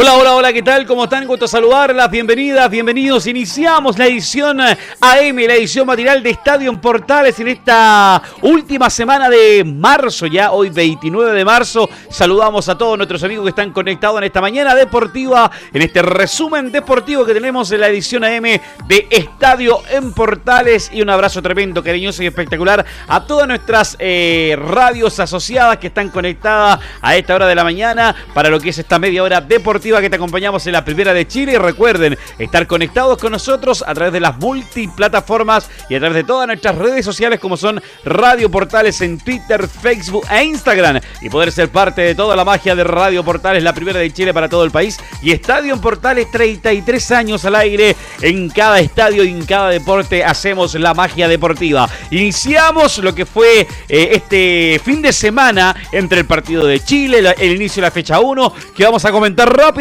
Hola, hola, hola, ¿qué tal? ¿Cómo están? Gusto saludarlas, bienvenidas, bienvenidos. Iniciamos la edición AM, la edición matinal de Estadio en Portales en esta última semana de marzo, ya hoy 29 de marzo. Saludamos a todos nuestros amigos que están conectados en esta mañana deportiva, en este resumen deportivo que tenemos en la edición AM de Estadio en Portales. Y un abrazo tremendo, cariñoso y espectacular a todas nuestras eh, radios asociadas que están conectadas a esta hora de la mañana para lo que es esta media hora deportiva que te acompañamos en la Primera de Chile. Y recuerden estar conectados con nosotros a través de las multiplataformas y a través de todas nuestras redes sociales como son Radio Portales en Twitter, Facebook e Instagram. Y poder ser parte de toda la magia de Radio Portales, la Primera de Chile para todo el país. Y Estadio Portales, 33 años al aire. En cada estadio y en cada deporte hacemos la magia deportiva. Iniciamos lo que fue eh, este fin de semana entre el partido de Chile, el inicio de la fecha 1, que vamos a comentar rápido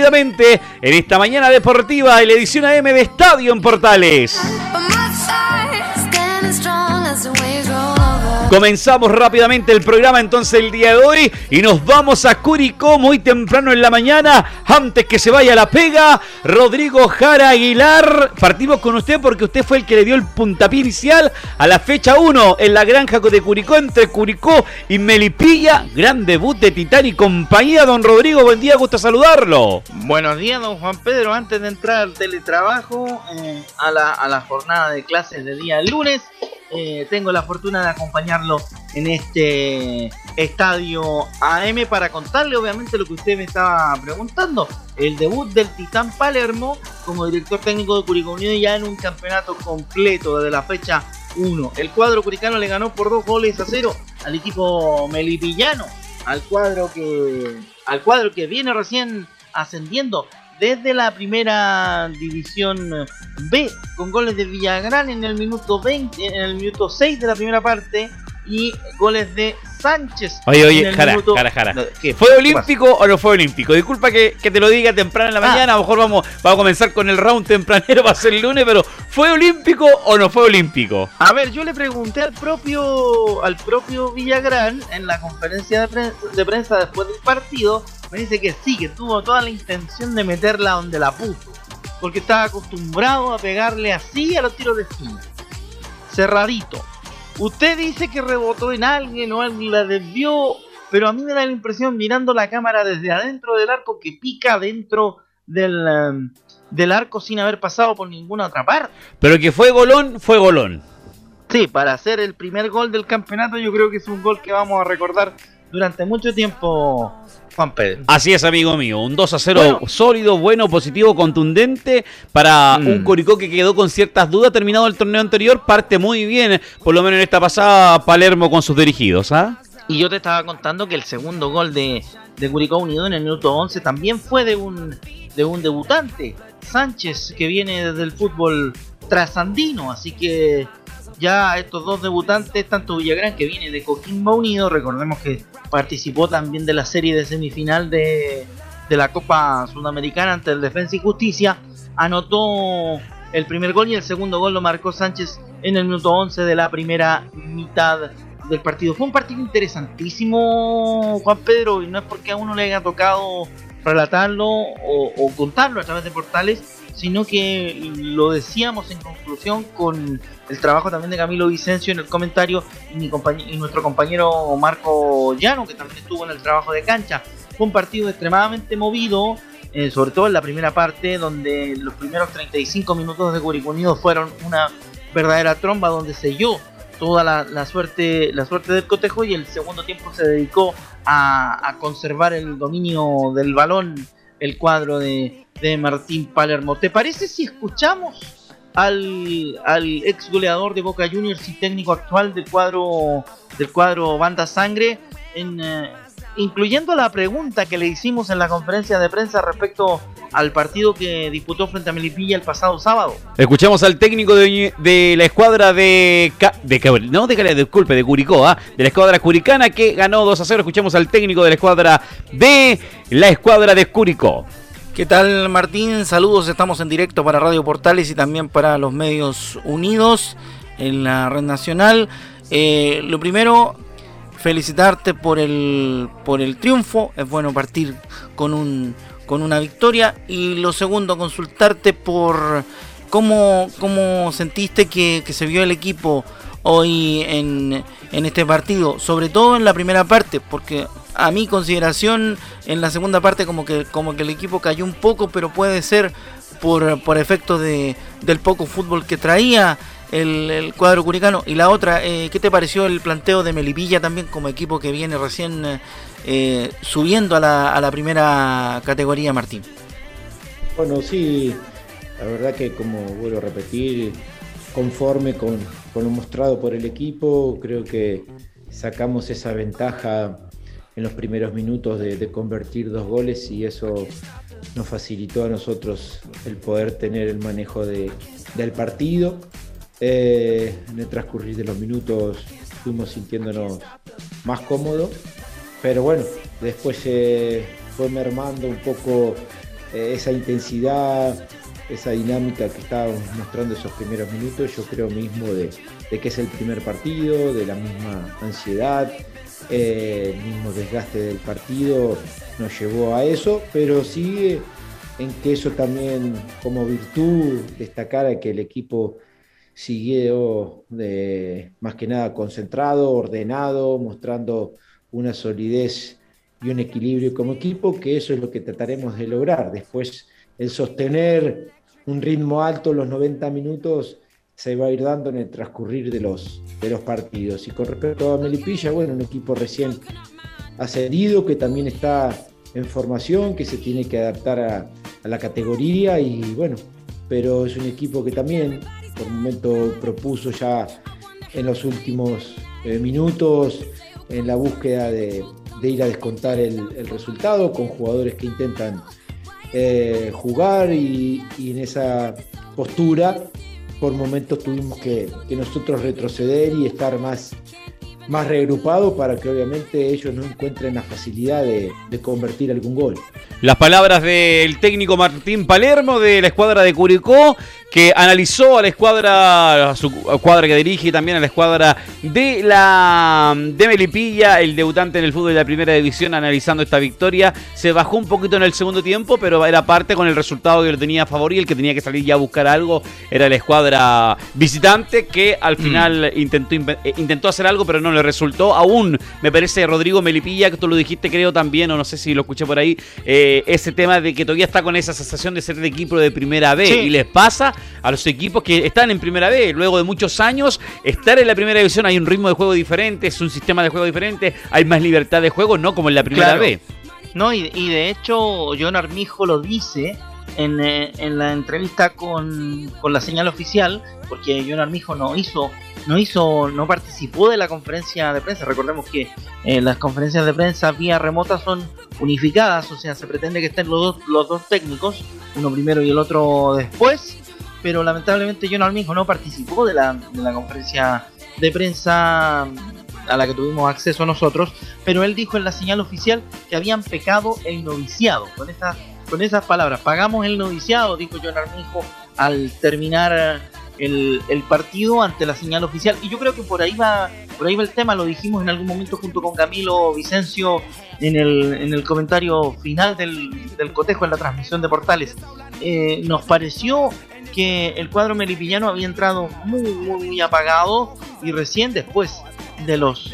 en esta mañana deportiva en la edición AM de Estadio en Portales. Comenzamos rápidamente el programa entonces el día de hoy y nos vamos a Curicó muy temprano en la mañana. Antes que se vaya la pega, Rodrigo Jara Aguilar. Partimos con usted porque usted fue el que le dio el puntapié inicial a la fecha 1 en la granja de Curicó entre Curicó y Melipilla. Gran debut de Titán y compañía. Don Rodrigo, buen día, gusto saludarlo. Buenos días, don Juan Pedro. Antes de entrar al teletrabajo, eh, a, la, a la jornada de clases de día lunes. Eh, tengo la fortuna de acompañarlo en este estadio AM para contarle obviamente lo que usted me estaba preguntando. El debut del Titán Palermo como director técnico de Curicó Unido ya en un campeonato completo desde la fecha 1. El cuadro curicano le ganó por dos goles a cero al equipo melipillano, al cuadro que, al cuadro que viene recién ascendiendo desde la primera división B con goles de Villagrán en el minuto 20, en el minuto 6 de la primera parte y goles de Sánchez. Oye, oye, jara, jara, jara. ¿Fue olímpico o no fue olímpico? Disculpa que, te lo diga temprano en la ah. mañana, a lo mejor vamos, vamos a comenzar con el round tempranero para ser el lunes, pero ¿fue olímpico o no fue olímpico? A ver, yo le pregunté al propio, al propio Villagrán en la conferencia de, de prensa después del partido me dice que sí, que tuvo toda la intención de meterla donde la puso. Porque estaba acostumbrado a pegarle así a los tiros de esquina. Cerradito. Usted dice que rebotó en alguien o alguien la desvió. Pero a mí me da la impresión, mirando la cámara desde adentro del arco, que pica dentro del, um, del arco sin haber pasado por ninguna otra parte. Pero que fue golón, fue golón. Sí, para hacer el primer gol del campeonato, yo creo que es un gol que vamos a recordar durante mucho tiempo, Juan Pedro. Así es, amigo mío. Un 2 a 0 sólido, bueno, positivo, contundente para mm. un Curicó que quedó con ciertas dudas. Terminado el torneo anterior, parte muy bien, por lo menos en esta pasada, Palermo con sus dirigidos. ¿ah? Y yo te estaba contando que el segundo gol de, de Curicó Unido en el minuto 11 también fue de un, de un debutante, Sánchez, que viene desde el fútbol trasandino. Así que ya estos dos debutantes, tanto Villagrán que viene de Coquimbo Unido, recordemos que participó también de la serie de semifinal de, la Copa Sudamericana ante el Defensa y Justicia, anotó el primer gol y el segundo gol lo marcó Sánchez en el minuto 11 de la primera mitad del partido. Fue un partido interesantísimo, Juan Pedro, y no es porque a uno le haya tocado relatarlo o, o contarlo a través de portales, sino que lo decíamos en conclusión con el trabajo también de Camilo Vicencio en el comentario y, nuestro compañero Marco Llano, que también estuvo en el trabajo de cancha. Fue un partido extremadamente movido, eh, sobre todo en la primera parte, donde los primeros 35 minutos de Curicunido fueron una verdadera tromba donde selló toda la, suerte la suerte del cotejo y el segundo tiempo se dedicó a conservar el dominio del balón el cuadro de, de Martín Palermo. ¿Te parece si escuchamos al, al, ex goleador de Boca Juniors y técnico actual del cuadro del cuadro Banda Sangre en, eh, incluyendo la pregunta que le hicimos en la conferencia de prensa respecto al partido que disputó frente a Melipilla el pasado sábado. Escuchamos al técnico de, la escuadra de, de no de disculpe, de Curicó, ¿ah? de la escuadra curicana que ganó 2 a 0. Escuchamos al técnico de la escuadra de la escuadra de Curicó. ¿Qué tal Martín? Saludos, estamos en directo para Radio Portales y también para los medios unidos en la red nacional. Eh, lo primero, felicitarte por el, por el triunfo, es bueno partir con, un, con una victoria. Y lo segundo, consultarte por cómo, cómo sentiste que, que se vio el equipo hoy en, en este partido, sobre todo en la primera parte, porque a mi consideración en la segunda parte como que, como que el equipo cayó un poco, pero puede ser por, por efecto de, del poco fútbol que traía el, cuadro curicano. Y la otra, eh, ¿qué te pareció el planteo de Melipilla también como equipo que viene recién eh, subiendo a la, primera categoría, Martín? Bueno, sí, la verdad que como vuelvo a repetir, conforme con, con lo mostrado por el equipo, creo que sacamos esa ventaja en los primeros minutos de, convertir dos goles y eso nos facilitó a nosotros el poder tener el manejo del partido. Eh, en el transcurrir de los minutos fuimos sintiéndonos más cómodos, pero bueno, después se fue mermando un poco eh, esa intensidad, esa dinámica que estábamos mostrando esos primeros minutos, yo creo mismo de, de que es el primer partido, de la misma ansiedad, eh, el mismo desgaste del partido nos llevó a eso, pero sí en que eso también como virtud destacara que el equipo siguió más que nada concentrado, ordenado, mostrando una solidez y un equilibrio como equipo, que eso es lo que trataremos de lograr. Después, el sostener un ritmo alto los 90 minutos se va a ir dando en el transcurrir de los, de los partidos. Y con respecto a Melipilla, bueno, un equipo recién ascendido que también está en formación, que se tiene que adaptar a, la categoría y bueno, pero es un equipo que también por momento propuso ya en los últimos eh, minutos en la búsqueda de, ir a descontar el, resultado con jugadores que intentan eh, jugar y, en esa postura por momentos tuvimos que, nosotros retroceder y estar más, más para que obviamente ellos no encuentren la facilidad de, de convertir algún gol. Las palabras del técnico Martín Palermo de la escuadra de Curicó, que analizó a la escuadra, a su cuadra que dirige y también a la escuadra de la de Melipilla, el debutante en el fútbol de la primera división, analizando esta victoria. Se bajó un poquito en el segundo tiempo, pero era parte con el resultado que lo tenía a favor y el que tenía que salir ya a buscar algo era la escuadra visitante, que al mm. final intentó, eh, intentó hacer algo, pero no le resultó. Aún me parece Rodrigo Melipilla, que tú lo dijiste creo también, o no sé si lo escuché por ahí. Eh, ese tema de que todavía está con esa sensación de ser de equipo de primera B. Y les pasa a los equipos que están en primera B. Luego de muchos años, estar en la primera división hay un ritmo de juego diferente, es un sistema de juego diferente, hay más libertad de juego, no como en la primera B. No, y, y de hecho, John Armijo lo dice en, eh, en la entrevista con, con, la señal oficial, porque John Armijo no hizo, no hizo, no participó de la conferencia de prensa. Recordemos que eh, las conferencias de prensa vía remota son unificadas, o sea, se pretende que estén los dos, los dos técnicos, uno primero y el otro después, pero lamentablemente John Armijo no participó de la, de la conferencia de prensa a la que tuvimos acceso nosotros, pero él dijo en la señal oficial que habían pecado el noviciado. Con esta con esas palabras. Pagamos el noviciado, dijo John Armijo al terminar el, partido ante la señal oficial. Y yo creo que por ahí va, por ahí va el tema, lo dijimos en algún momento junto con Camilo Vicencio en el, en el comentario final del, cotejo en la transmisión de Portales. Eh, nos pareció que el cuadro melipillano había entrado muy, muy, apagado y recién después de los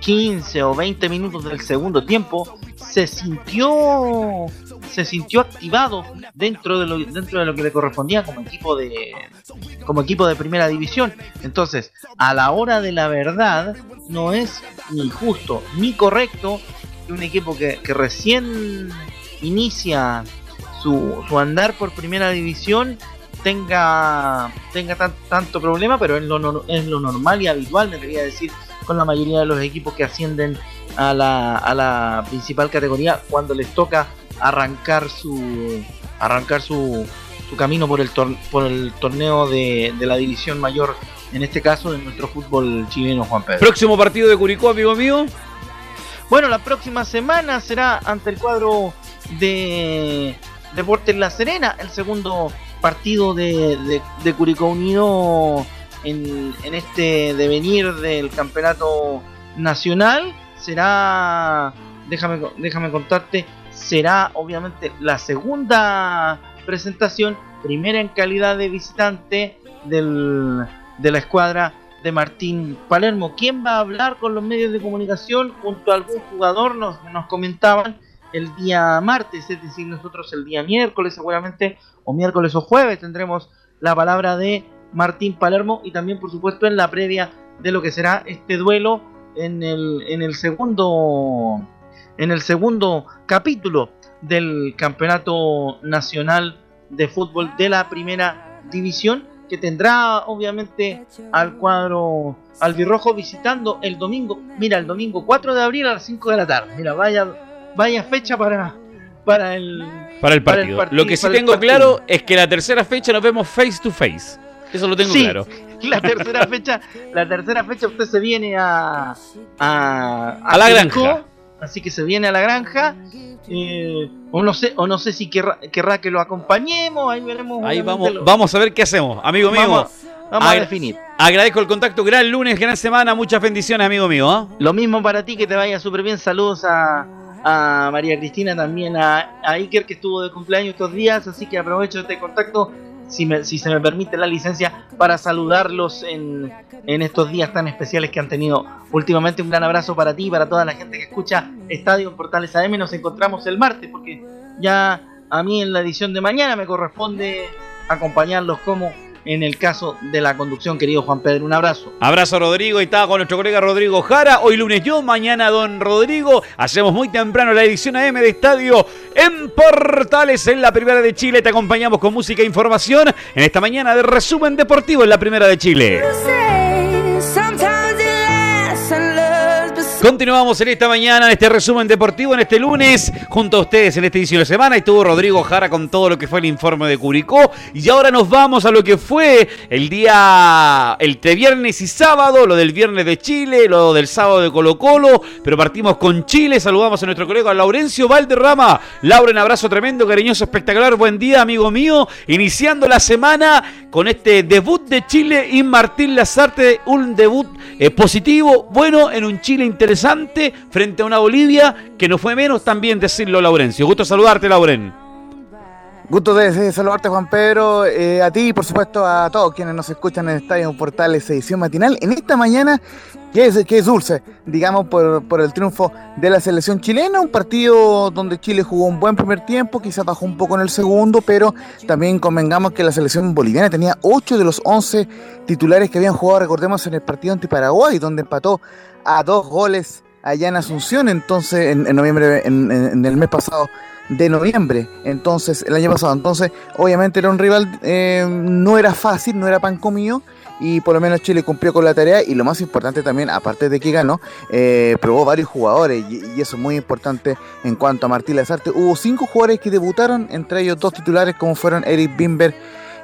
15 eh, o 20 minutos del segundo tiempo se sintió se sintió activado dentro de lo dentro de lo que le correspondía como equipo de como equipo de primera división. Entonces a la hora de la verdad no es ni justo ni correcto que un equipo que, recién inicia su, su, andar por primera división tenga tenga tanto problema pero es lo, es lo normal y habitual me quería decir con la mayoría de los equipos que ascienden a la, a la principal categoría cuando les toca arrancar su arrancar su, su camino por el, por el torneo de, de la división mayor en este caso de nuestro fútbol chileno Juan Pedro. Próximo partido de Curicó, amigo mío. Bueno, la próxima semana será ante el cuadro de Deportes La Serena, el segundo partido de, Curicó Unido en, en, este devenir del campeonato nacional. Será, déjame, déjame contarte, será obviamente la segunda presentación, primera en calidad de visitante del, de la escuadra de Martín Palermo. ¿Quién va a hablar con los medios de comunicación junto a algún jugador? Nos, nos comentaban el día martes, es decir, nosotros el día miércoles seguramente, o miércoles o jueves tendremos la palabra de Martín Palermo y también por supuesto en la previa de lo que será este duelo en el, en el segundo en el segundo capítulo del campeonato nacional de fútbol de la primera división que tendrá obviamente al cuadro albirrojo visitando el domingo, mira, el domingo 4 de abril a las 5 de la tarde. Mira, vaya vaya fecha para para el para el partido. lo que sí tengo claro es que la tercera fecha nos vemos face to face. Eso lo tengo claro. La tercera fecha, la tercera fecha usted se viene a a, a, la granja. Así que se viene a la granja. Eh, o no sé, o no sé si querrá, que lo acompañemos. Ahí veremos. Ahí vamos, vamos a ver qué hacemos, amigo mío. Vamos, a definir. Agradezco el contacto. Gran lunes, gran semana. Muchas bendiciones, amigo mío. ¿ah? Lo mismo para ti, que te vaya súper bien. Saludos a, a María Cristina, también a, a, Iker, que estuvo de cumpleaños estos días. Así que aprovecho este contacto, si, si se me permite la licencia, para saludarlos en, en estos días tan especiales que han tenido últimamente. Un gran abrazo para ti para toda la gente que escucha Estadio Portales AM. Nos encontramos el martes, porque ya a mí en la edición de mañana me corresponde acompañarlos como en el caso de la conducción, querido Juan Pedro. Un abrazo. Abrazo, Rodrigo. Y estaba con nuestro colega Rodrigo Jara. Hoy lunes yo, mañana don Rodrigo. Hacemos muy temprano la edición AM de Estadio en Portales en la Primera de Chile. Te acompañamos con música e información en esta mañana de resumen deportivo en la Primera de Chile. Continuamos en esta mañana, en este resumen deportivo, en este lunes, junto a ustedes en esta edición de semana. Estuvo Rodrigo Jara con todo lo que fue el informe de Curicó. Y ahora nos vamos a lo que fue el día, el viernes y sábado, lo del viernes de Chile, lo del sábado de Colo Colo. Pero partimos con Chile, saludamos a nuestro colega Laurencio Valderrama. Lauren, abrazo tremendo, cariñoso, espectacular. Buen día, amigo mío. Iniciando la semana con este debut de Chile y Martín Lazarte, un debut eh, positivo, bueno, en un Chile interesante interesante frente a una Bolivia que no fue menos también decirlo, Laurencio. Gusto saludarte, Lauren. Gusto de, saludarte, Juan Pedro, eh, a ti y por supuesto a todos quienes nos escuchan en Estadio Portales edición matinal. En esta mañana, que es, que es dulce, digamos, por, por, el triunfo de la selección chilena, un partido donde Chile jugó un buen primer tiempo, quizás bajó un poco en el segundo, pero también convengamos que la selección boliviana tenía 8 de los 11 titulares que habían jugado, recordemos, en el partido ante Paraguay, donde empató a dos goles allá en Asunción, entonces en, noviembre, en, el mes pasado de noviembre, entonces el año pasado, entonces obviamente era un rival, eh, no era fácil, no era pan comido y por lo menos Chile cumplió con la tarea y lo más importante también, aparte de que ganó, eh, probó varios jugadores y, eso es muy importante en cuanto a Martín Lazarte. Hubo cinco jugadores que debutaron, entre ellos dos titulares como fueron Eric Bimber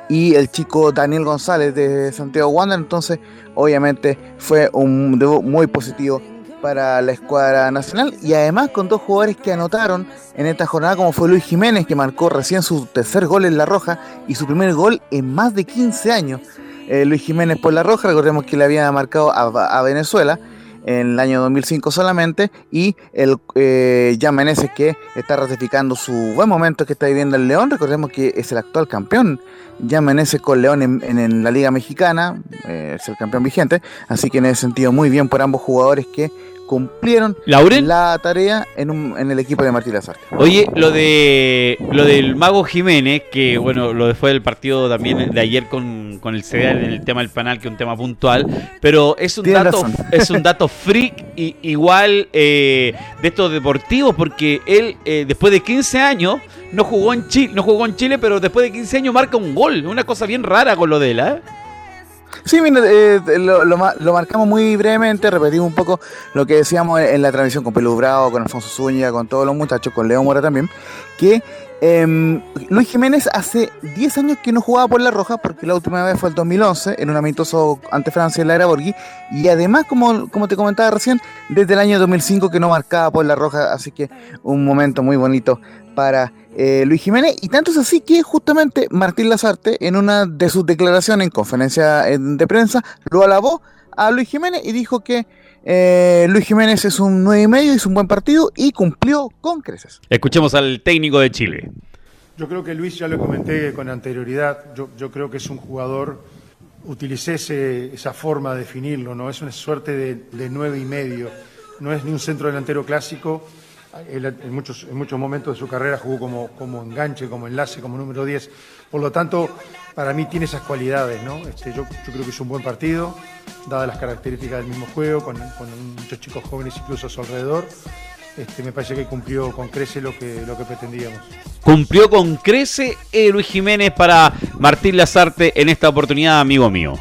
y el chico Daniel González de Santiago Wander. Entonces, obviamente, fue un debut muy positivo para la escuadra nacional y además con dos jugadores que anotaron en esta jornada como fue Luis Jiménez que marcó recién su tercer gol en La Roja y su primer gol en más de 15 años. Eh, Luis Jiménez por La Roja, recordemos que le había marcado a Venezuela en el año 2005 solamente, y el eh, que está ratificando su buen momento que está viviendo el León. Recordemos que es el actual campeón, Jan Meneses con León en, la Liga Mexicana, eh, es el campeón vigente, así que en ese sentido muy bien por ambos jugadores que cumplieron la tarea en, un, en el equipo de Martín Lazarte. Oye, lo de lo del Mago Jiménez, que bueno, lo fue del partido también de ayer con, con el CDA en el tema del panal, que es un tema puntual, pero es un dato es un dato freak y, igual eh, de estos deportivos, porque él eh, después de 15 años no jugó en Chile, no jugó en Chile, pero después de 15 años marca un gol, una cosa bien rara con lo de él, ¿eh? Sí, mira, eh, lo, marcamos muy brevemente, repetimos un poco lo que decíamos en la transmisión con Pelu Bravo, con Alfonso Zúñiga, con todos los muchachos, con Leo Mora también, que eh, Luis Jiménez hace 10 años que no jugaba por la Roja, porque la última vez fue el 2011, en un amistoso ante Francia en la era Borghi, y además, como, como te comentaba recién, desde el año 2005 que no marcaba por la Roja, así que un momento muy bonito para eh, Luis Jiménez, y tanto es así que justamente Martín Lazarte, en una de sus declaraciones en conferencia de prensa, lo alabó a Luis Jiménez y dijo que eh, Luis Jiménez es un 9 y medio, hizo un buen partido y cumplió con creces. Escuchemos al técnico de Chile. Yo creo que Luis ya lo comenté con anterioridad, yo, yo creo que es un jugador, utilicé esa forma de definirlo, ¿no? Es una suerte de, de 9 y medio, no es ni un centro delantero clásico, en, muchos, en muchos momentos de su carrera jugó como, como enganche, como enlace, como número 10. Por lo tanto, para mí tiene esas cualidades. ¿no? Este, yo, creo que es un buen partido, dadas las características del mismo juego, con, muchos chicos jóvenes incluso a su alrededor. Este, me parece que cumplió con crece lo que, lo que pretendíamos. Cumplió con crece eh, Luis Jiménez para Martín Lazarte en esta oportunidad, amigo mío.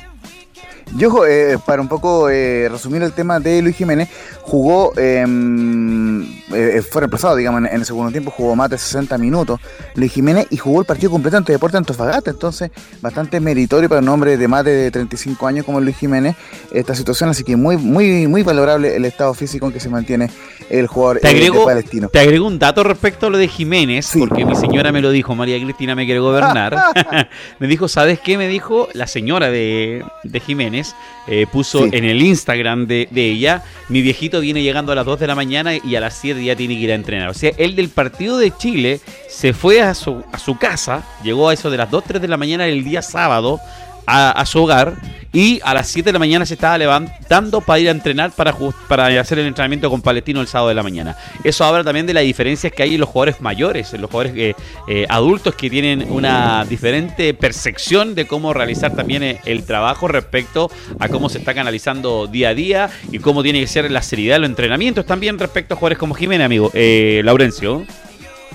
Yo, eh, para un poco eh, resumir el tema de Luis Jiménez, jugó, em, eh, fue reemplazado, digamos, en, el segundo tiempo, jugó más de 60 minutos Luis Jiménez y jugó el partido completo ante Deporte Antofagasta, entonces bastante meritorio para un hombre de más de 35 años como Luis Jiménez esta situación, así que muy, muy, muy valorable el estado físico en que se mantiene el jugador te agrego, palestino. Te agrego un dato respecto a lo de Jiménez, porque mi señora me lo dijo, María Cristina me quiere gobernar, me dijo, ¿sabes qué? Me dijo la señora de, de Jiménez, eh, puso en el Instagram de, ella, mi viejito viene llegando a las 2 de la mañana y a las 7 ya tiene que ir a entrenar. O sea, él del partido de Chile se fue a su, a su casa, llegó a eso de las 2, 3 de la mañana el día sábado a, su hogar y a las 7 de la mañana se estaba levantando para ir a entrenar para, para hacer el entrenamiento con Palestino el sábado de la mañana. Eso habla también de las diferencias que hay en los jugadores mayores, en los jugadores eh, eh, adultos que tienen una diferente percepción de cómo realizar también eh, el trabajo respecto a cómo se está canalizando día a día y cómo tiene que ser la seriedad de los entrenamientos también respecto a jugadores como Jiménez, amigo. Laurencio.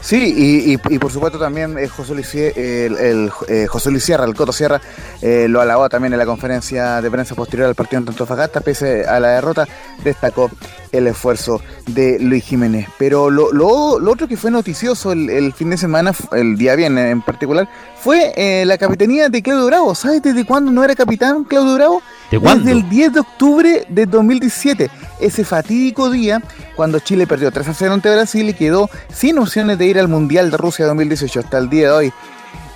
Sí, y, por supuesto también eh, José, Luis, el, eh, José Luis Sierra, el Coto Sierra, eh, lo alabó también en la conferencia de prensa posterior al partido en Antofagasta, pese a la derrota, destacó el esfuerzo de Luis Jiménez. Pero lo, lo, lo otro que fue noticioso el, el, fin de semana, el día viernes en particular, fue la capitanía de Claudio Bravo. ¿Sabes desde cuándo no era capitán Claudio Bravo? Desde el 10 de octubre de 2017, ese fatídico día cuando Chile perdió 3 a 0 ante Brasil y quedó sin opciones de ir al Mundial de Rusia 2018 hasta el día de hoy.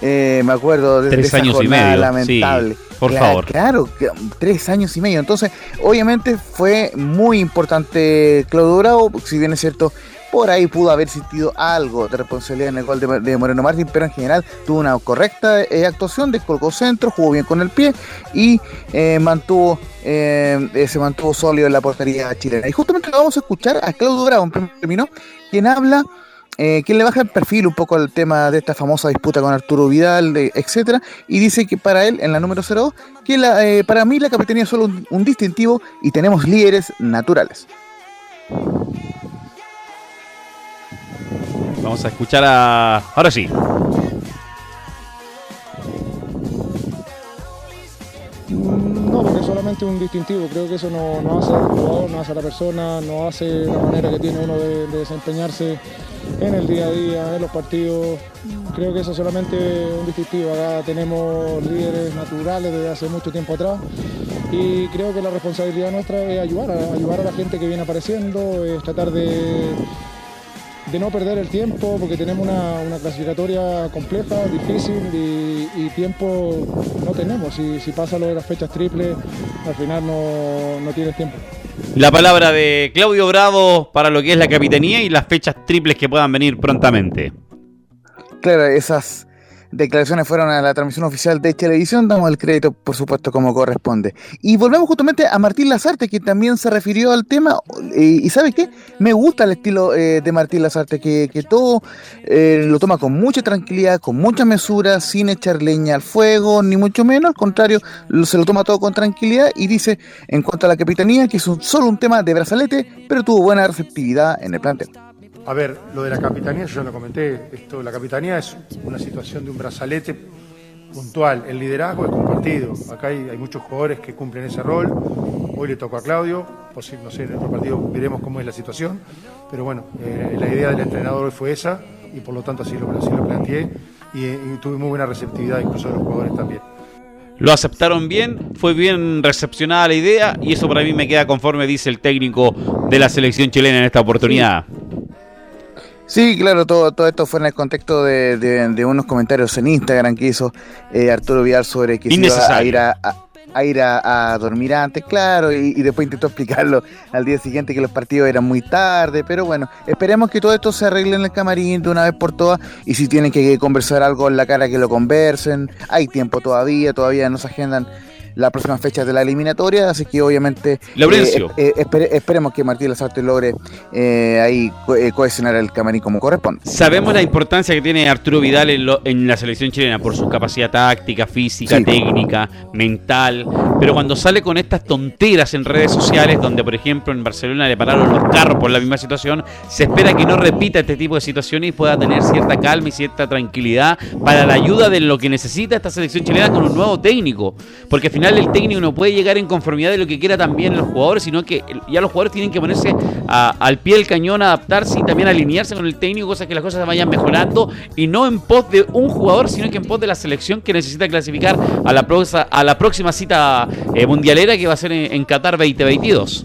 Eh, me acuerdo de, tres años y medio, lamentable. por favor. Claro, tres años y medio. Entonces, obviamente fue muy importante Claudio Bravo, si bien es cierto, por ahí pudo haber existido algo de responsabilidad en el gol de, Moreno Martín, pero en general tuvo una correcta eh, actuación, descolgó centro, jugó bien con el pie y eh, mantuvo eh, se mantuvo sólido en la portería chilena. Y justamente vamos a escuchar a Claudio Bravo en primer término, quien habla le baja el perfil un poco al tema de esta famosa disputa con Arturo Vidal, de, etcétera, y dice que para él, en la número 02, que para mí la capitanía es solo un distintivo y tenemos líderes naturales. Vamos a escuchar a. Ahora sí. No, porque es solamente un distintivo. Creo que eso no, hace al jugador, no hace a la persona, no hace la manera que tiene uno de, desempeñarse en el día a día, en los partidos. Creo que eso es solamente un distintivo. Acá tenemos líderes naturales desde hace mucho tiempo atrás y creo que la responsabilidad nuestra es ayudar, ayudar a la gente que viene apareciendo, es tratar de de no perder el tiempo, porque tenemos una, clasificatoria compleja, difícil y, tiempo no tenemos. Si, si, pasa lo de las fechas triples, al final no, no tienes tiempo. La palabra de Claudio Bravo para lo que es la capitanía y las fechas triples que puedan venir prontamente. Claro, esas declaraciones fueron a la transmisión oficial de televisión, damos el crédito, por supuesto, como corresponde. Y volvemos justamente a Martín Lazarte, que también se refirió al tema. y ¿sabes qué? Me gusta el estilo eh, de Martín Lazarte, que, todo eh, lo toma con mucha tranquilidad, con mucha mesura, sin echar leña al fuego, ni mucho menos. Al contrario, se lo toma todo con tranquilidad y dice, en cuanto a la capitanía, que es solo un tema de brazalete, pero tuvo buena receptividad en el plantel. A ver, lo de la capitanía, yo ya lo comenté, esto, la capitanía es una situación de un brazalete puntual. El liderazgo es compartido. Acá hay, hay muchos jugadores que cumplen ese rol. Hoy le tocó a Claudio, no sé, en otro partido veremos cómo es la situación, pero bueno, eh, la idea del entrenador hoy fue esa y por lo tanto así lo, así lo planteé y, y tuve muy buena receptividad incluso de los jugadores también lo aceptaron bien, fue bien recepcionada la idea y eso para mí me queda conforme, dice el técnico de la selección chilena en esta oportunidad. Sí, claro, todo, todo esto fue en el contexto de, unos comentarios en Instagram que hizo eh, Arturo Vial sobre que se iba a ir a a ir a, dormir antes, claro, y, después intentó explicarlo al día siguiente que los partidos eran muy tarde, pero bueno, esperemos que todo esto se arregle en el camarín de una vez por todas y si tienen que conversar algo en la cara que lo conversen, hay tiempo todavía, todavía no se agendan las próximas fechas de la eliminatoria, así que obviamente eh, eh, esperemos que Martín Lazarte logre eh, ahí cohesionar el camarín como corresponde. Sabemos la importancia que tiene Arturo Vidal en, la selección chilena por su capacidad táctica, física, técnica, mental, pero cuando sale con estas tonteras en redes sociales, donde por ejemplo en Barcelona le pararon los carros por la misma situación, se espera que no repita este tipo de situaciones y pueda tener cierta calma y cierta tranquilidad para la ayuda de lo que necesita esta selección chilena con un nuevo técnico, porque final el técnico no puede llegar en conformidad de lo que quiera también los jugadores, sino que ya los jugadores tienen que ponerse al pie del cañón, adaptarse y también alinearse con el técnico, cosas que las cosas vayan mejorando y no en pos de un jugador, sino que en pos de la selección que necesita clasificar a la, a la próxima cita eh, mundialera que va a ser en, Qatar 2022.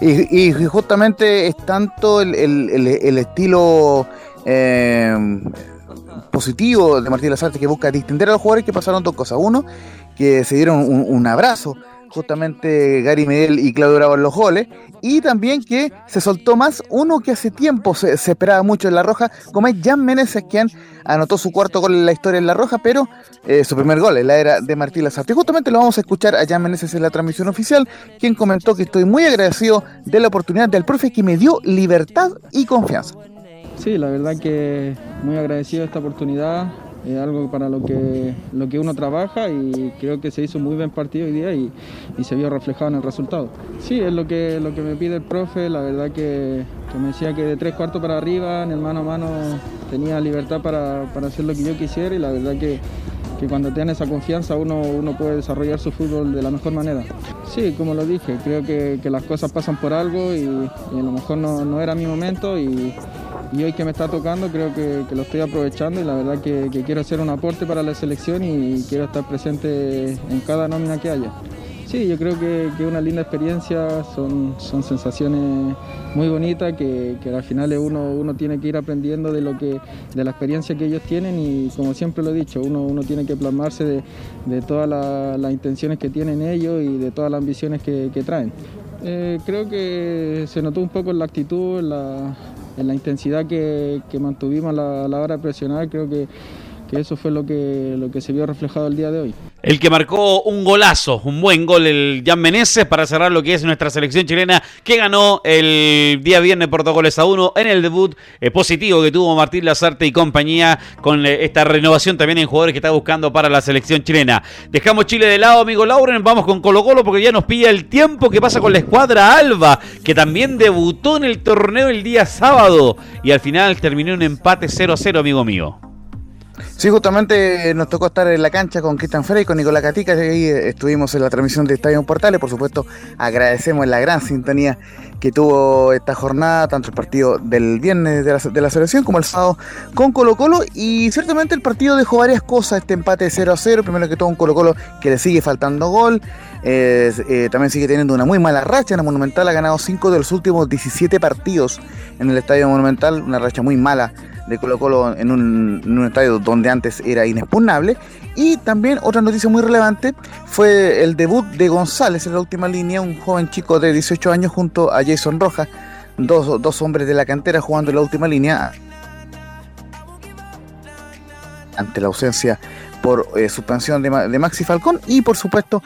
Y, justamente es tanto el, estilo eh, positivo de Martín Lazarte que busca distender a los jugadores que pasaron dos cosas. Uno, que se dieron un, abrazo, justamente Gary Medel y Claudio Bravo en los goles, y también que se soltó más uno que hace tiempo se, esperaba mucho en La Roja, como es Jan Meneses, quien anotó su cuarto gol en la historia en La Roja, pero eh, su primer gol en la era de Martín Lazarte. Justamente lo vamos a escuchar a Jan Meneses en la transmisión oficial, quien comentó que estoy muy agradecido de la oportunidad del profe que me dio libertad y confianza. Sí, la verdad que muy agradecido de esta oportunidad es algo para lo que, lo que uno trabaja y creo que se hizo un muy buen partido hoy día y, se vio reflejado en el resultado. Sí, es lo que, lo que me pide el profe, la verdad que, me decía que de tres cuartos para arriba, en el mano a mano, tenía libertad para, hacer lo que yo quisiera y la verdad que, cuando tiene esa confianza uno, uno puede desarrollar su fútbol de la mejor manera. Sí, como lo dije, creo que, las cosas pasan por algo y, a lo mejor no, no era mi momento y y hoy que me está tocando creo que, lo estoy aprovechando y la verdad que, quiero hacer un aporte para la selección y quiero estar presente en cada nómina que haya. Sí, yo creo que es una linda experiencia, son, son sensaciones muy bonitas que, al final uno, uno tiene que ir aprendiendo de, lo que, de la experiencia que ellos tienen y como siempre lo he dicho, uno, uno tiene que plasmarse de, todas las intenciones que tienen ellos y de todas las ambiciones que, traen. Eh, creo que se notó un poco en la actitud, en la, en la intensidad que, mantuvimos a la, hora de presionar, creo que, eso fue lo que, lo que se vio reflejado el día de hoy. El que marcó un golazo, un buen gol, el Jan Meneses, para cerrar lo que es nuestra selección chilena, que ganó el día viernes por dos goles a uno en el debut eh, positivo que tuvo Martín Lazarte y compañía, con eh, esta renovación también en jugadores que está buscando para la selección chilena. Dejamos Chile de lado, amigo Lauren, vamos con Colo Colo porque ya nos pilla el tiempo que pasa con la escuadra Alba, que también debutó en el torneo el día sábado y al final terminó un empate 0 a 0, amigo mío. Sí, justamente nos tocó estar en la cancha con Cristian Frey, con Nicolás Catica, y estuvimos en la transmisión de Estadio Portales. Por supuesto, agradecemos la gran sintonía que tuvo esta jornada, tanto el partido del viernes de la, de la selección como el sábado con Colo Colo. Y ciertamente el partido dejó varias cosas, este empate 0 a 0. Primero que todo, un Colo Colo que le sigue faltando gol. Eh, también sigue teniendo una muy mala racha en el Monumental. Ha ganado 5 de los últimos 17 partidos en el Estadio Monumental. Una racha muy mala de Colo Colo en un, estadio donde antes era inexpugnable. Y también otra noticia muy relevante fue el debut de González en la última línea, un joven chico de 18 años junto a Jason Rojas, dos, dos hombres de la cantera jugando en la última línea ante la ausencia por eh, suspensión de, de, Maxi Falcón y por supuesto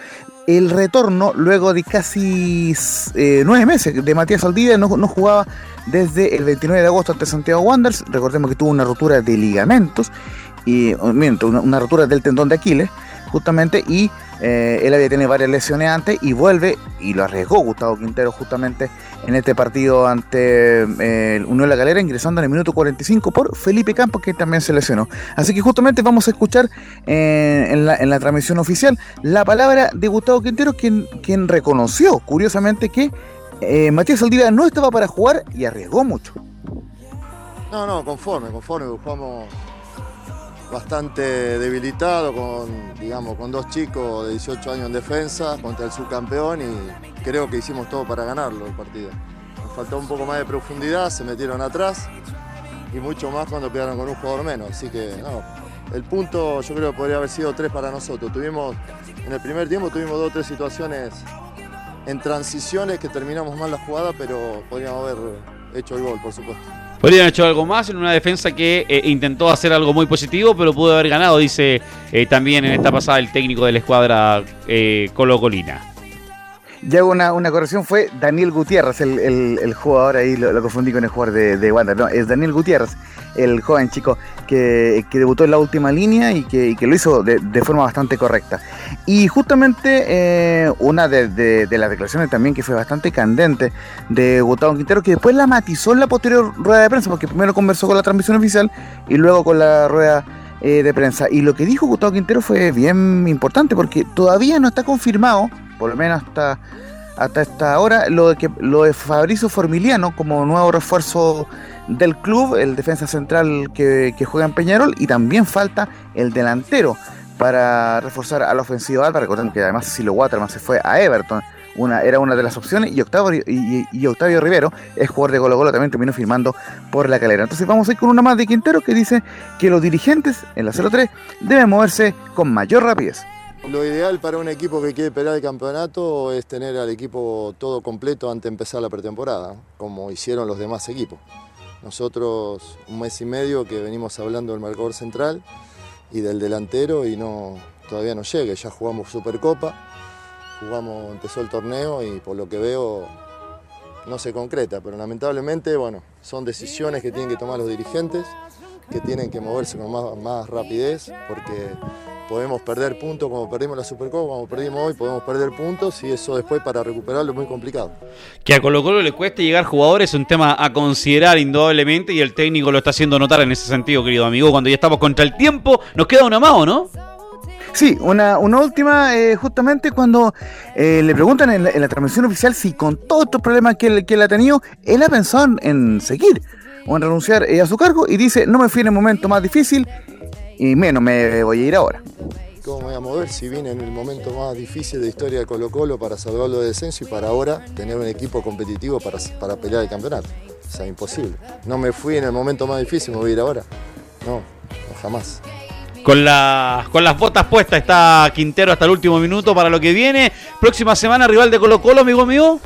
el retorno luego de casi eh, nueve meses de Matías Aldida, no, jugaba desde el 29 de agosto ante Santiago Wanderers, recordemos que tuvo una rotura de ligamentos, y, miento, una, rotura del tendón de Aquiles, justamente, y Eh, él había tenido varias lesiones antes y vuelve y lo arriesgó Gustavo Quintero justamente en este partido ante eh, Unión La Galera, ingresando en el minuto 45 por Felipe Campos, que también se lesionó. Así que justamente vamos a escuchar eh, en, la, transmisión oficial la palabra de Gustavo Quintero, quien, reconoció, curiosamente, que Matías Saldivia no estaba para jugar y arriesgó mucho. No, no, conforme, conforme, jugamos bastante debilitado con, digamos, con dos chicos de 18 años en defensa contra el subcampeón y creo que hicimos todo para ganarlo el partido. Nos faltó un poco más de profundidad, se metieron atrás y mucho más cuando quedaron con un jugador menos. Así que no, el punto yo creo que podría haber sido tres para nosotros. Tuvimos, en el primer tiempo tuvimos dos o tres situaciones en transiciones que terminamos mal la jugada, pero podríamos haber hecho el gol, por supuesto. Podrían hecho algo más en una defensa que eh, intentó hacer algo muy positivo, pero pudo haber ganado, dice eh, también en esta pasada el técnico de la escuadra eh, Colo Colina. Ya una, una corrección, fue Daniel Gutiérrez, el, jugador ahí, lo, confundí con el jugador de, de no, es Daniel Gutiérrez, el joven chico que, debutó en la última línea y que, lo hizo de, forma bastante correcta. Y justamente eh, una de, las declaraciones también que fue bastante candente de Gustavo Quintero, que después la matizó en la posterior rueda de prensa, porque primero conversó con la transmisión oficial y luego con la rueda eh, de prensa. Y lo que dijo Gustavo Quintero fue bien importante, porque todavía no está confirmado por lo menos hasta, hasta esta hora, lo de, que, lo de Fabrizio Formiliano como nuevo refuerzo del club, el defensa central que, juega en Peñarol, y también falta el delantero para reforzar a la ofensiva alta. Recordemos que además Silo Waterman se fue a Everton, una, era una de las opciones, y Octavio, y, Octavio Rivero, es jugador de Golo Golo, también terminó firmando por la calera. Entonces vamos a ir con una más de Quintero que dice que los dirigentes en la 03 deben moverse con mayor rapidez. Lo ideal para un equipo que quiere pelear el campeonato es tener al equipo todo completo antes de empezar la pretemporada, como hicieron los demás equipos. Nosotros un mes y medio que venimos hablando del marcador central y del delantero y no, todavía no llega, ya jugamos Supercopa, jugamos, empezó el torneo y por lo que veo no se concreta, pero lamentablemente bueno, son decisiones que tienen que tomar los dirigentes, que tienen que moverse con más, más rapidez, porque podemos perder puntos como perdimos la Supercopa, como perdimos hoy, podemos perder puntos y eso después para recuperarlo es muy complicado. Que a Colo Colo le cueste llegar jugadores es un tema a considerar indudablemente y el técnico lo está haciendo notar en ese sentido, querido amigo. Cuando ya estamos contra el tiempo, nos queda una más, no? Sí, una, una última, eh, justamente cuando eh, le preguntan en la, transmisión oficial si con todos estos problemas que él, que él ha tenido, él ha pensado en seguir o en renunciar eh, a su cargo y dice, no me fui en el momento más difícil y menos me voy a ir ahora. ¿Cómo me voy a mover si vine en el momento más difícil de historia de Colo Colo para salvarlo de descenso y para ahora tener un equipo competitivo para, para pelear el campeonato? O sea, imposible. No me fui en el momento más difícil, me voy a ir ahora. No, jamás. Con, la, con las botas puestas está Quintero hasta el último minuto para lo que viene. Próxima semana rival de Colo Colo, amigo mío.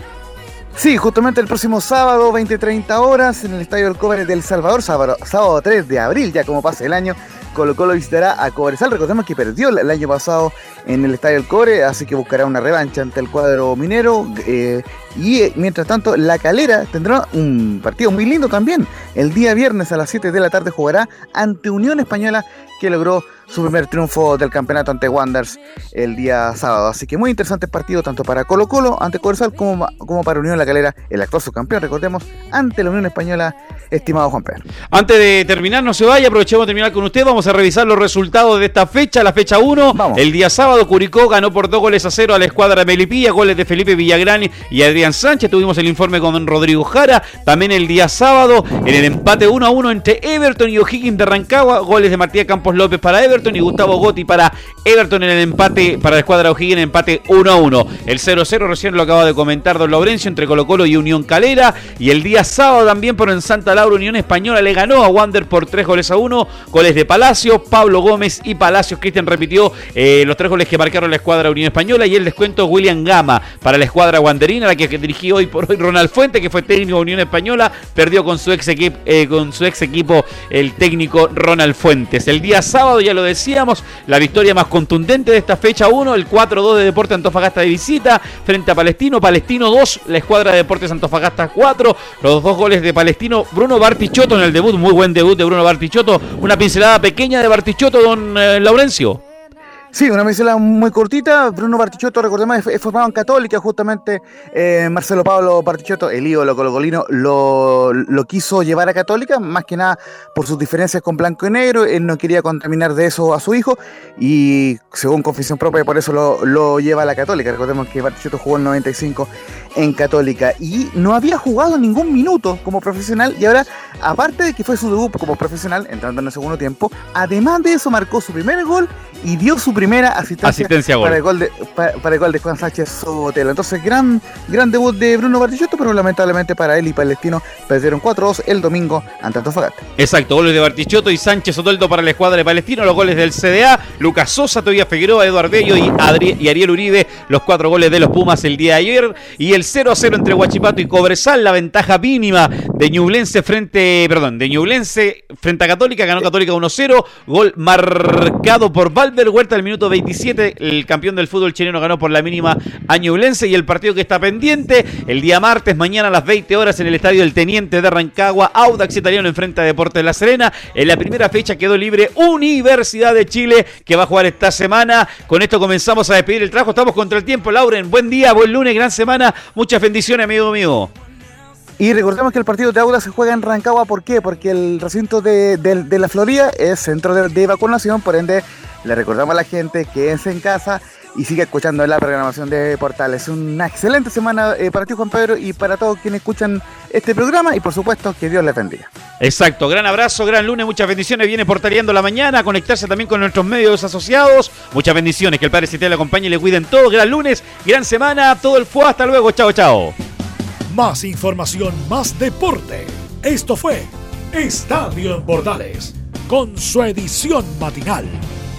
Sí, justamente el próximo sábado, 20-30 horas, en el Estadio del Cobre del Salvador, sábado, sábado 3 de abril, ya como pasa el año, Colo Colo visitará a Cobresal. Recordemos que perdió el año pasado en el Estadio del Cobre, así que buscará una revancha ante el cuadro minero. Eh, y eh, mientras tanto, La Calera tendrá un partido muy lindo también. El día viernes a las 7 de la tarde jugará ante Unión Española, que logró su primer triunfo del campeonato ante Wanderers el día sábado. Así que muy interesante partido tanto para Colo Colo ante Cobresal como, como para Unión La Calera, el actual subcampeón, recordemos, ante la Unión Española, estimado Juan Pedro. Antes de terminar, no se vaya, aprovechemos de terminar con usted, vamos a revisar los resultados de esta fecha, la fecha 1. El día sábado Curicó ganó por dos goles a cero a la escuadra de Melipilla, goles de Felipe Villagrán y Adrián Sánchez. Tuvimos el informe con Rodrigo Jara. También el día sábado en el empate 1 a 1 entre Everton y O'Higgins de Rancagua, goles de Matías Campos López para Everton y Gustavo Gotti para Everton en el empate para la escuadra O'Higgins, empate 1 a 1. El 0-0 recién lo acaba de comentar Don Laurencio entre Colo Colo y Unión Calera. Y el día sábado también por en Santa Laura Unión Española le ganó a Wander por 3 goles a 1. Goles de Palacio, Pablo Gómez y Palacios. Cristian repitió eh, los tres goles que marcaron la escuadra Unión Española y el descuento William Gama para la escuadra Wanderina, la que dirigió hoy por hoy Ronald Fuente, que fue técnico de Unión Española. Perdió con su ex, equipo, eh, con su ex equipo el técnico Ronald Fuentes. El día sábado, ya lo decíamos, la victoria más contundente de esta fecha 1, el 4-2 de Deporte Antofagasta de visita frente a Palestino. Palestino 2, la escuadra de Deportes Antofagasta 4. Los dos goles de Palestino, Bruno Bartichotto en el debut, muy buen debut de Bruno Bartichotto. Una pincelada pequeña de Bartichotto, don eh, Laurencio. Sí, una misión muy cortita. Bruno Bartichotto, recordemos, es formado en Católica. Justamente eh, Marcelo Pablo Bartichotto, el ídolo colocolino, lo, lo quiso llevar a Católica, más que nada por sus diferencias con blanco y negro. Él no quería contaminar de eso a su hijo y, según confesión propia, por eso lo, lleva a la Católica. Recordemos que Bartichotto jugó en 95 en Católica y no había jugado ningún minuto como profesional. Y ahora, aparte de que fue su debut como profesional, entrando en el segundo tiempo, además de eso, marcó su primer gol y dio su primera asistencia, para, el gol de, para, el gol de Juan Sánchez Sotelo. Entonces, gran, gran debut de Bruno Bartichotto, pero lamentablemente para él y Palestino perdieron 4-2 el domingo ante Antofagasta. Exacto, goles de Bartichotto y Sánchez Soteldo para la escuadra de Palestino, los goles del CDA, Lucas Sosa, todavía Figueroa, Eduardo Bello y, y Ariel Uribe, los cuatro goles de los Pumas el día de ayer y el 0-0 entre Huachipato y Cobresal, la ventaja mínima de Ñublense frente, perdón, de Ñublense frente a Católica, ganó Católica 1-0, gol marcado por Valver Huerta minuto 27. El campeón del fútbol chileno ganó por la mínima a Ñublense y el partido que está pendiente el día martes, mañana a las 20 horas en el estadio del Teniente de Rancagua, Audax Italiano enfrente a Deportes de La Serena. En la primera fecha quedó libre Universidad de Chile que va a jugar esta semana. Con esto comenzamos a despedir el trabajo. Estamos contra el tiempo, Lauren. Buen día, buen lunes, gran semana. Muchas bendiciones, amigo mío. Y recordemos que el partido de Audax se juega en Rancagua, ¿por qué? Porque el recinto de, la Florida es centro de, de, vacunación, por ende le recordamos a la gente que es en casa y sigue escuchando la programación de Portales. Una excelente semana eh, para ti, Juan Pedro, y para todos quienes escuchan este programa. Y por supuesto, que Dios les bendiga. Exacto, gran abrazo, gran lunes, muchas bendiciones. Viene portaleando la mañana, conectarse también con nuestros medios asociados. Muchas bendiciones, que el Padre Citel le acompañe y le cuiden todo. Gran lunes, gran semana, todo el fue. Hasta luego, chao, chao. Más información, más deporte. Esto fue Estadio en Portales, con su edición matinal